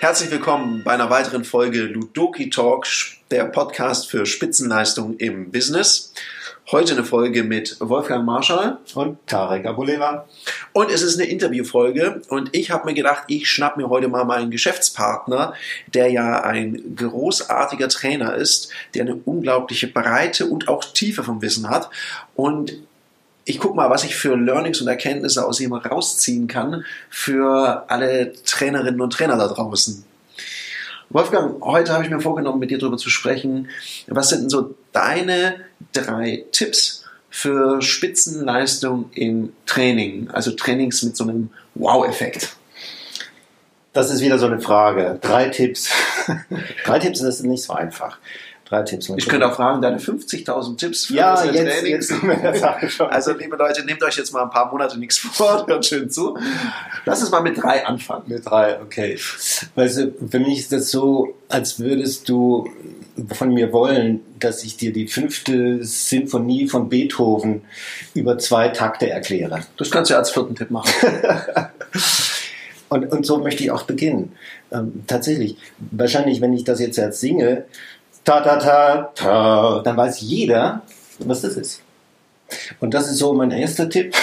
Herzlich willkommen bei einer weiteren Folge Ludoki Talk, der Podcast für Spitzenleistung im Business. Heute eine Folge mit Wolfgang Marschall und Tarek Abuleva. Und es ist eine Interviewfolge und ich habe mir gedacht, ich schnapp mir heute mal meinen Geschäftspartner, der ja ein großartiger Trainer ist, der eine unglaubliche Breite und auch Tiefe vom Wissen hat und ich gucke mal, was ich für Learnings und Erkenntnisse aus ihm rausziehen kann für alle Trainerinnen und Trainer da draußen. Wolfgang, heute habe ich mir vorgenommen, mit dir darüber zu sprechen. Was sind denn so deine drei Tipps für Spitzenleistung im Training? Also Trainings mit so einem Wow-Effekt. Das ist wieder so eine Frage. Drei Tipps. drei Tipps, das ist nicht so einfach drei Tipps. Ich könnte auch fragen, deine 50.000 Tipps für ja, das jetzt, Training. Jetzt also liebe Leute, nehmt euch jetzt mal ein paar Monate nichts vor, hört schön zu. Lass uns mal mit drei anfangen. Mit drei, okay. Weißt du, für mich ist das so, als würdest du von mir wollen, dass ich dir die fünfte Sinfonie von Beethoven über zwei Takte erkläre. Das kannst du ja als vierten Tipp machen. und, und so möchte ich auch beginnen. Ähm, tatsächlich, wahrscheinlich, wenn ich das jetzt als singe, ta ta ta ta, dann weiß jeder, was das ist. Und das ist so mein erster Tipp.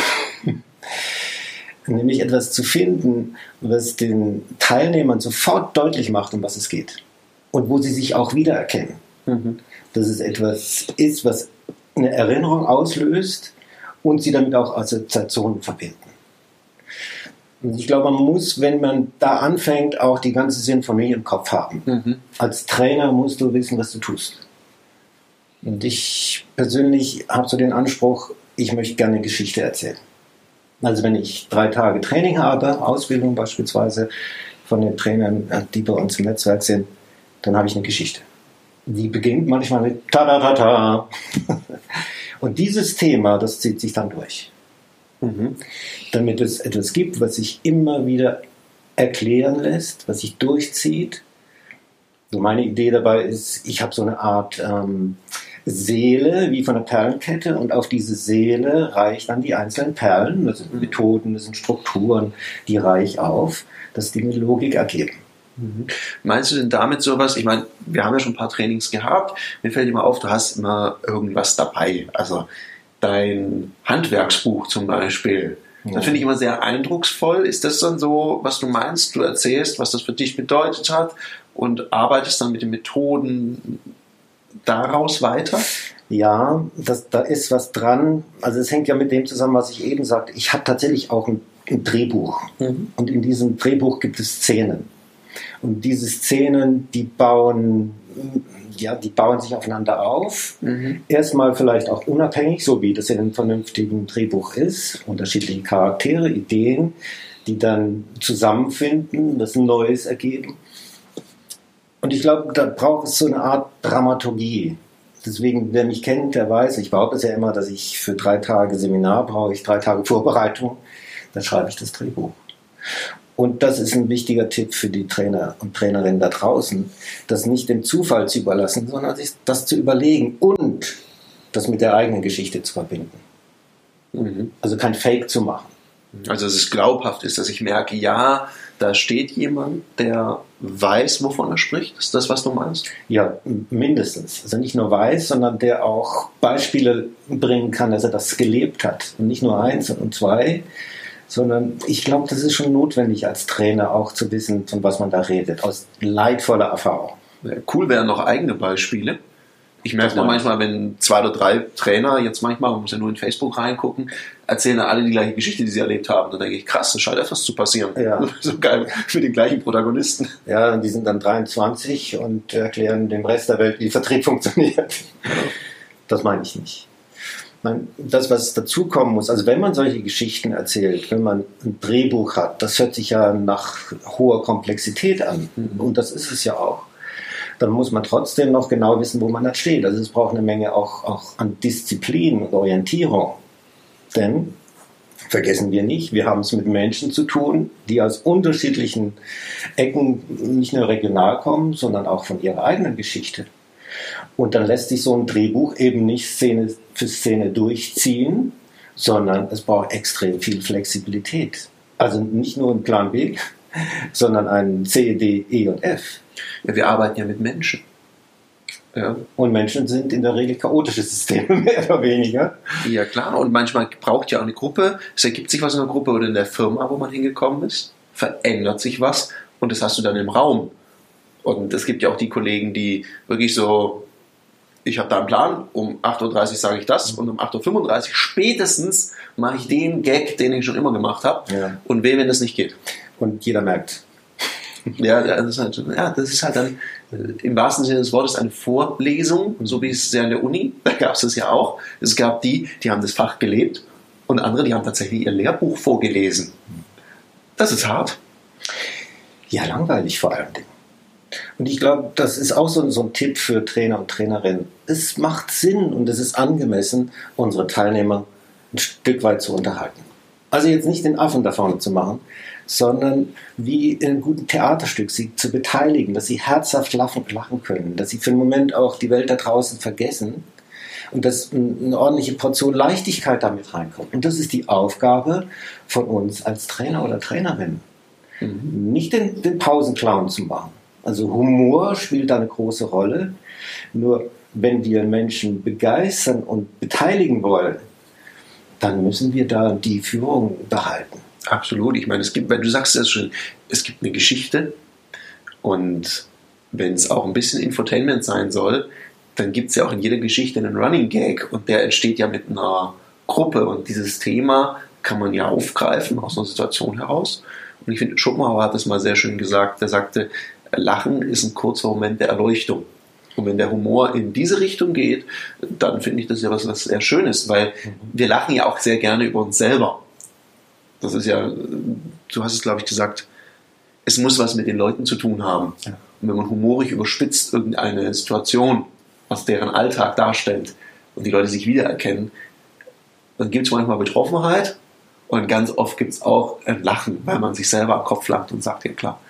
Nämlich etwas zu finden, was den Teilnehmern sofort deutlich macht, um was es geht. Und wo sie sich auch wiedererkennen. Mhm. Dass es etwas ist, was eine Erinnerung auslöst und sie damit auch Assoziationen verbinden. Und ich glaube, man muss, wenn man da anfängt, auch die ganze Sinfonie im Kopf haben. Mhm. Als Trainer musst du wissen, was du tust. Und ich persönlich habe so den Anspruch, ich möchte gerne Geschichte erzählen. Also wenn ich drei Tage Training habe, Ausbildung beispielsweise von den Trainern, die bei uns im Netzwerk sind, dann habe ich eine Geschichte. Die beginnt manchmal mit ta ta ta ta. Und dieses Thema, das zieht sich dann durch. Mhm. Damit es etwas gibt, was sich immer wieder erklären lässt, was sich durchzieht. So meine Idee dabei ist, ich habe so eine Art ähm, Seele wie von einer Perlenkette und auf diese Seele reiche dann die einzelnen Perlen, das sind mhm. Methoden, das sind Strukturen, die reich auf, dass die eine Logik ergeben. Mhm. Meinst du denn damit sowas? Ich meine, wir haben ja schon ein paar Trainings gehabt. Mir fällt immer auf, du hast immer irgendwas dabei. Also dein Handwerksbuch zum Beispiel. Ja. Das finde ich immer sehr eindrucksvoll. Ist das dann so, was du meinst? Du erzählst, was das für dich bedeutet hat und arbeitest dann mit den Methoden daraus weiter? Ja, das, da ist was dran. Also es hängt ja mit dem zusammen, was ich eben sagte. Ich habe tatsächlich auch ein, ein Drehbuch. Mhm. Und in diesem Drehbuch gibt es Szenen. Und diese Szenen, die bauen ja, die bauen sich aufeinander auf. Mhm. Erstmal vielleicht auch unabhängig, so wie das in einem vernünftigen Drehbuch ist. Unterschiedliche Charaktere, Ideen, die dann zusammenfinden, das ein Neues ergeben. Und ich glaube, da braucht es so eine Art Dramaturgie. Deswegen, wer mich kennt, der weiß, ich behaupte es ja immer, dass ich für drei Tage Seminar brauche ich drei Tage Vorbereitung. Dann schreibe ich das Drehbuch. Und das ist ein wichtiger Tipp für die Trainer und Trainerinnen da draußen, das nicht dem Zufall zu überlassen, sondern sich das zu überlegen und das mit der eigenen Geschichte zu verbinden. Mhm. Also kein Fake zu machen. Also dass es glaubhaft ist, dass ich merke, ja, da steht jemand, der weiß, wovon er spricht. Ist das, was du meinst? Ja, mindestens. Also nicht nur weiß, sondern der auch Beispiele bringen kann, dass er das gelebt hat. Und nicht nur eins und zwei, sondern ich glaube, das ist schon notwendig als Trainer auch zu wissen, von was man da redet, aus leidvoller Erfahrung. Cool wären noch eigene Beispiele. Ich merke da manchmal, wenn zwei oder drei Trainer jetzt manchmal, man muss ja nur in Facebook reingucken, erzählen alle die gleiche Geschichte, die sie erlebt haben. Dann denke ich, krass, das scheint etwas zu passieren. Ja. So geil für den gleichen Protagonisten. Ja, die sind dann 23 und erklären dem Rest der Welt, wie Vertrieb funktioniert. Das meine ich nicht das, was dazukommen muss, also wenn man solche Geschichten erzählt, wenn man ein Drehbuch hat, das hört sich ja nach hoher Komplexität an. Mhm. Und das ist es ja auch. Dann muss man trotzdem noch genau wissen, wo man da steht. Also es braucht eine Menge auch, auch an Disziplin und Orientierung. Denn, vergessen wir nicht, wir haben es mit Menschen zu tun, die aus unterschiedlichen Ecken nicht nur regional kommen, sondern auch von ihrer eigenen Geschichte. Und dann lässt sich so ein Drehbuch eben nicht Szene für Szene durchziehen, sondern es braucht extrem viel Flexibilität. Also nicht nur ein Plan B, sondern ein C, D, E und F. Ja, wir arbeiten ja mit Menschen. Ja. Und Menschen sind in der Regel chaotische Systeme, mehr oder weniger. Ja, klar. Und manchmal braucht ja auch eine Gruppe, es ergibt sich was in der Gruppe oder in der Firma, wo man hingekommen ist, verändert sich was und das hast du dann im Raum. Und es gibt ja auch die Kollegen, die wirklich so, ich habe da einen Plan, um 8.30 Uhr sage ich das und um 8.35 Uhr spätestens mache ich den Gag, den ich schon immer gemacht habe ja. und weh, wenn das nicht geht. Und jeder merkt. Ja, das ist halt, ja, das ist halt dann äh, im wahrsten Sinne des Wortes eine Vorlesung, so wie es ja in der Uni, da gab es das ja auch. Es gab die, die haben das Fach gelebt und andere, die haben tatsächlich ihr Lehrbuch vorgelesen. Das ist hart. Ja, langweilig vor Dingen. Und ich glaube, das ist auch so, so, ein Tipp für Trainer und Trainerinnen. Es macht Sinn und es ist angemessen, unsere Teilnehmer ein Stück weit zu unterhalten. Also jetzt nicht den Affen da vorne zu machen, sondern wie in einem guten Theaterstück sie zu beteiligen, dass sie herzhaft lachen, lachen können, dass sie für einen Moment auch die Welt da draußen vergessen und dass eine ordentliche Portion Leichtigkeit damit reinkommt. Und das ist die Aufgabe von uns als Trainer oder Trainerin. Mhm. Nicht den, den Pausenclown zu machen. Also Humor spielt da eine große Rolle. Nur wenn wir Menschen begeistern und beteiligen wollen, dann müssen wir da die Führung behalten. Absolut. Ich meine, es gibt, weil du sagst es schon, es gibt eine Geschichte und wenn es auch ein bisschen Infotainment sein soll, dann gibt es ja auch in jeder Geschichte einen Running Gag und der entsteht ja mit einer Gruppe und dieses Thema kann man ja aufgreifen aus einer Situation heraus. Und ich finde, Schopenhauer hat das mal sehr schön gesagt. Er sagte, Lachen ist ein kurzer Moment der Erleuchtung. Und wenn der Humor in diese Richtung geht, dann finde ich das ja was, was sehr Schönes, weil wir lachen ja auch sehr gerne über uns selber. Das ist ja, du hast es glaube ich gesagt, es muss was mit den Leuten zu tun haben. Ja. Und wenn man humorig überspitzt irgendeine Situation aus deren Alltag darstellt und die Leute sich wiedererkennen, dann gibt es manchmal Betroffenheit und ganz oft gibt es auch ein Lachen, weil man sich selber am Kopf langt und sagt, ja klar,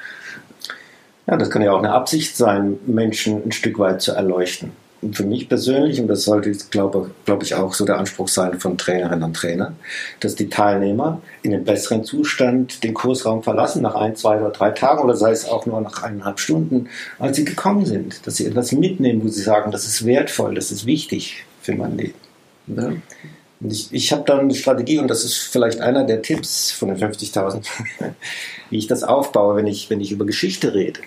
ja, das kann ja auch eine Absicht sein, Menschen ein Stück weit zu erleuchten. Und für mich persönlich, und das sollte, glaube glaub ich, auch so der Anspruch sein von Trainerinnen und Trainern, dass die Teilnehmer in einem besseren Zustand den Kursraum verlassen, nach ein, zwei oder drei Tagen oder sei es auch nur nach eineinhalb Stunden, als sie gekommen sind. Dass sie etwas mitnehmen, wo sie sagen, das ist wertvoll, das ist wichtig für mein Leben. Ja. ich, ich habe dann eine Strategie, und das ist vielleicht einer der Tipps von den 50.000, wie ich das aufbaue, wenn ich, wenn ich über Geschichte rede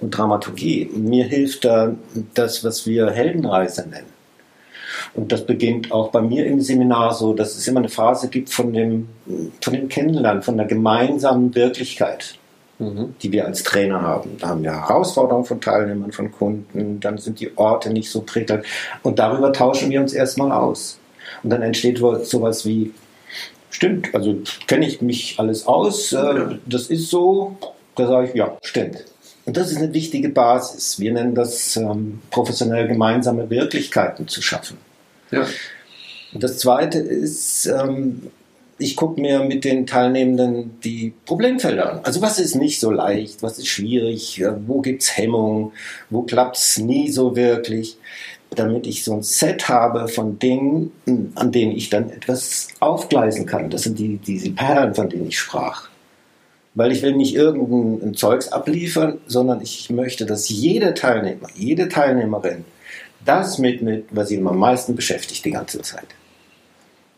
und Dramaturgie. Mir hilft da das, was wir Heldenreise nennen. Und das beginnt auch bei mir im Seminar so, dass es immer eine Phase gibt von dem, von dem Kennenlernen, von der gemeinsamen Wirklichkeit, mhm. die wir als Trainer haben. Da haben wir Herausforderungen von Teilnehmern, von Kunden, dann sind die Orte nicht so prägend. Und darüber tauschen wir uns erstmal aus. Und dann entsteht sowas wie, stimmt, also kenne ich mich alles aus, äh, das ist so, da sage ich, ja, stimmt. Und das ist eine wichtige Basis. Wir nennen das ähm, professionell gemeinsame Wirklichkeiten zu schaffen. Ja. Und das Zweite ist, ähm, ich gucke mir mit den Teilnehmenden die Problemfelder an. Also was ist nicht so leicht, was ist schwierig, wo gibt es Hemmungen, wo klappt es nie so wirklich, damit ich so ein Set habe von Dingen, an denen ich dann etwas aufgleisen kann. Das sind die, diese Perlen, von denen ich sprach weil ich will nicht irgendein Zeugs abliefern, sondern ich möchte, dass jeder Teilnehmer, jede Teilnehmerin das mitnimmt, was ihn am meisten beschäftigt die ganze Zeit.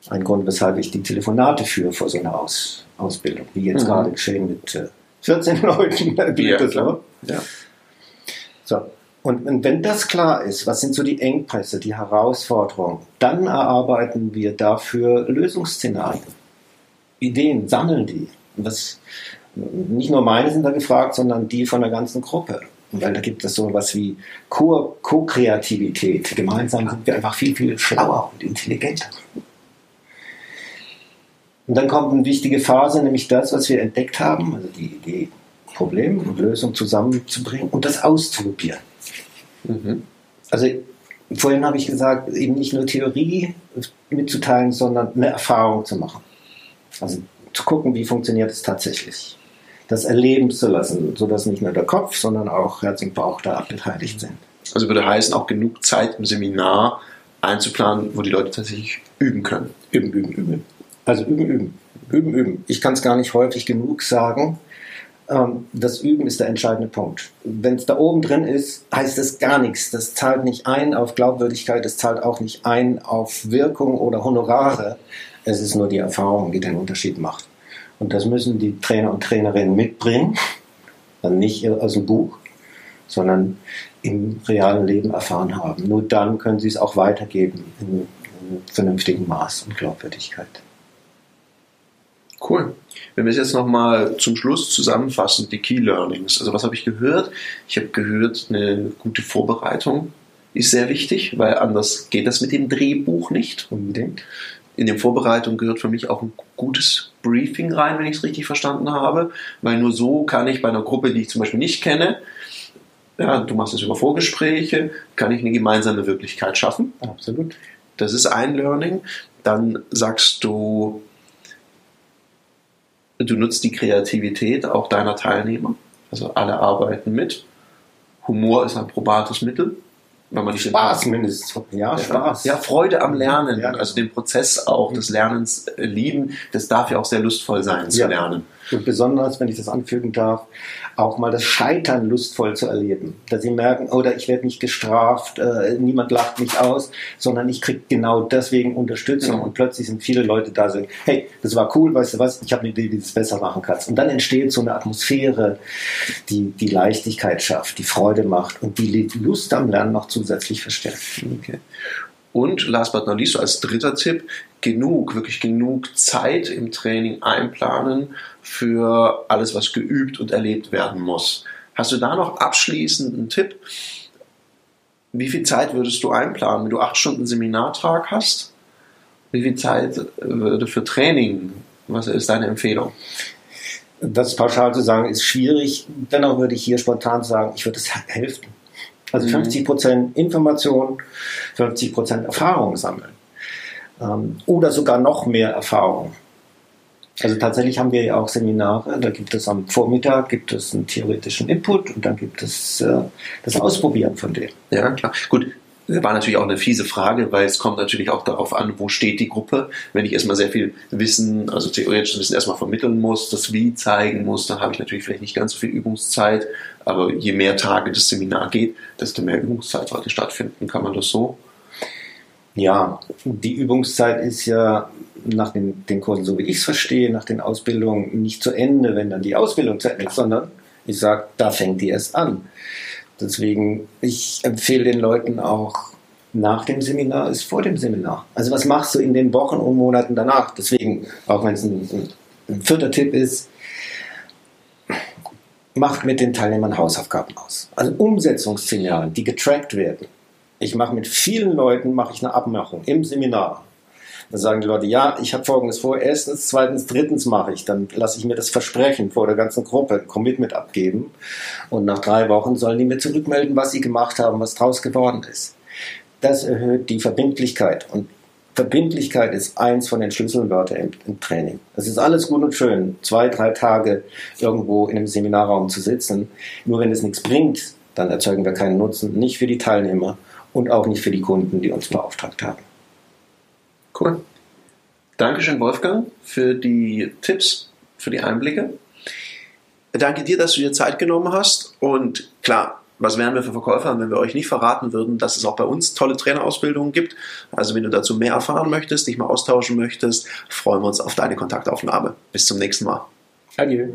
Ein Grund, weshalb ich die Telefonate führe vor so einer Aus Ausbildung, wie jetzt mhm. gerade geschehen mit äh, 14 Leuten. ja, so. ja. so. Und wenn das klar ist, was sind so die Engpässe, die Herausforderungen, dann erarbeiten wir dafür Lösungsszenarien. Ideen, sammeln die. Was, nicht nur meine sind da gefragt, sondern die von der ganzen Gruppe. Weil da gibt es so etwas wie Co-Kreativität. Gemeinsam sind wir einfach viel, viel schlauer und intelligenter. Und dann kommt eine wichtige Phase, nämlich das, was wir entdeckt haben, also die Idee, Problem und Lösung zusammenzubringen und das auszuprobieren. Mhm. Also vorhin habe ich gesagt, eben nicht nur Theorie mitzuteilen, sondern eine Erfahrung zu machen. Also zu gucken, wie funktioniert es tatsächlich das erleben zu lassen, sodass nicht nur der Kopf, sondern auch Herz und Bauch da beteiligt sind. Also würde heißen, auch genug Zeit im Seminar einzuplanen, wo die Leute tatsächlich üben können. Üben, üben, üben. Also üben, üben. Üben, üben. Ich kann es gar nicht häufig genug sagen. Ähm, das Üben ist der entscheidende Punkt. Wenn es da oben drin ist, heißt es gar nichts. Das zahlt nicht ein auf Glaubwürdigkeit, es zahlt auch nicht ein auf Wirkung oder Honorare. Es ist nur die Erfahrung, die den Unterschied macht. Und das müssen die Trainer und Trainerinnen mitbringen. Dann nicht aus dem Buch, sondern im realen Leben erfahren haben. Nur dann können sie es auch weitergeben in, in vernünftigem Maß und Glaubwürdigkeit. Cool. Wenn wir es jetzt nochmal zum Schluss zusammenfassen, die Key Learnings. Also was habe ich gehört? Ich habe gehört, eine gute Vorbereitung ist sehr wichtig, weil anders geht das mit dem Drehbuch nicht. Unbedingt. In der Vorbereitung gehört für mich auch ein gutes Briefing rein, wenn ich es richtig verstanden habe, weil nur so kann ich bei einer Gruppe, die ich zum Beispiel nicht kenne, ja, du machst es über Vorgespräche, kann ich eine gemeinsame Wirklichkeit schaffen. Absolut. Das ist ein Learning. Dann sagst du, du nutzt die Kreativität auch deiner Teilnehmer. Also alle arbeiten mit. Humor ist ein probates Mittel. Wenn man Spaß mindestens. Ja, Spaß. Ja, Freude am Lernen. Ja. Also den Prozess auch des Lernens äh, lieben. Das darf ja auch sehr lustvoll sein zu lernen. Und besonders, wenn ich das anfügen darf, auch mal das Scheitern lustvoll zu erleben. Dass sie merken, oder ich werde nicht gestraft, äh, niemand lacht mich aus, sondern ich kriege genau deswegen Unterstützung. Mhm. Und plötzlich sind viele Leute da, so, hey, das war cool, weißt du was, ich habe eine Idee, wie du es besser machen kannst. Und dann entsteht so eine Atmosphäre, die die Leichtigkeit schafft, die Freude macht und die Lust am Lernen noch zusätzlich verstärkt. Okay. Und last but not least, so als dritter Tipp, genug, wirklich genug Zeit im Training einplanen für alles, was geübt und erlebt werden muss. Hast du da noch abschließend einen Tipp? Wie viel Zeit würdest du einplanen, wenn du acht Stunden Seminartag hast? Wie viel Zeit würde für Training? Was ist deine Empfehlung? Das pauschal zu sagen ist schwierig. Dennoch würde ich hier spontan sagen, ich würde es Hälften also 50 mhm. Prozent Information, 50 Prozent Erfahrung sammeln. Ähm, oder sogar noch mehr Erfahrung. Also tatsächlich haben wir ja auch Seminare, da gibt es am Vormittag gibt es einen theoretischen Input und dann gibt es äh, das Ausprobieren von dem. Ja, klar. Gut, war natürlich auch eine fiese Frage, weil es kommt natürlich auch darauf an, wo steht die Gruppe. Wenn ich erstmal sehr viel Wissen, also theoretisches Wissen erstmal vermitteln muss, das Wie zeigen muss, dann habe ich natürlich vielleicht nicht ganz so viel Übungszeit. Aber je mehr Tage das Seminar geht, desto mehr Übungszeit sollte stattfinden. Kann man das so? Ja, die Übungszeit ist ja nach den, den Kursen, so wie ich es verstehe, nach den Ausbildungen nicht zu Ende, wenn dann die Ausbildung zu Ende ist, sondern ich sage, da fängt die erst an. Deswegen, ich empfehle den Leuten auch, nach dem Seminar ist vor dem Seminar. Also was machst du in den Wochen und Monaten danach? Deswegen, auch wenn es ein, ein, ein vierter Tipp ist, macht mit den Teilnehmern Hausaufgaben aus. Also Umsetzungsszenarien, die getrackt werden. Ich mache mit vielen Leuten mache ich eine Abmachung im Seminar. Dann sagen die Leute, ja, ich habe folgendes vor. Erstens, zweitens, drittens mache ich. Dann lasse ich mir das Versprechen vor der ganzen Gruppe, Commitment abgeben. Und nach drei Wochen sollen die mir zurückmelden, was sie gemacht haben, was draus geworden ist. Das erhöht die Verbindlichkeit. Und Verbindlichkeit ist eins von den Schlüsselwörtern im, im, Training. Es ist alles gut und schön, zwei, drei Tage irgendwo in einem Seminarraum zu sitzen. Nur wenn es nichts bringt, dann erzeugen wir keinen Nutzen, nicht für die Teilnehmer und auch nicht für die Kunden, die uns beauftragt haben. Cool. Dankeschön, Wolfgang, für die Tipps, für die Einblicke. Danke dir, dass du dir Zeit genommen hast. Und klar, was wären wir für Verkäufer, wenn wir euch nicht verraten würden, dass es auch bei uns tolle Trainerausbildungen gibt. Also wenn du dazu mehr erfahren möchtest, dich mal austauschen möchtest, freuen wir uns auf deine Kontaktaufnahme. Bis zum nächsten Mal. Adieu.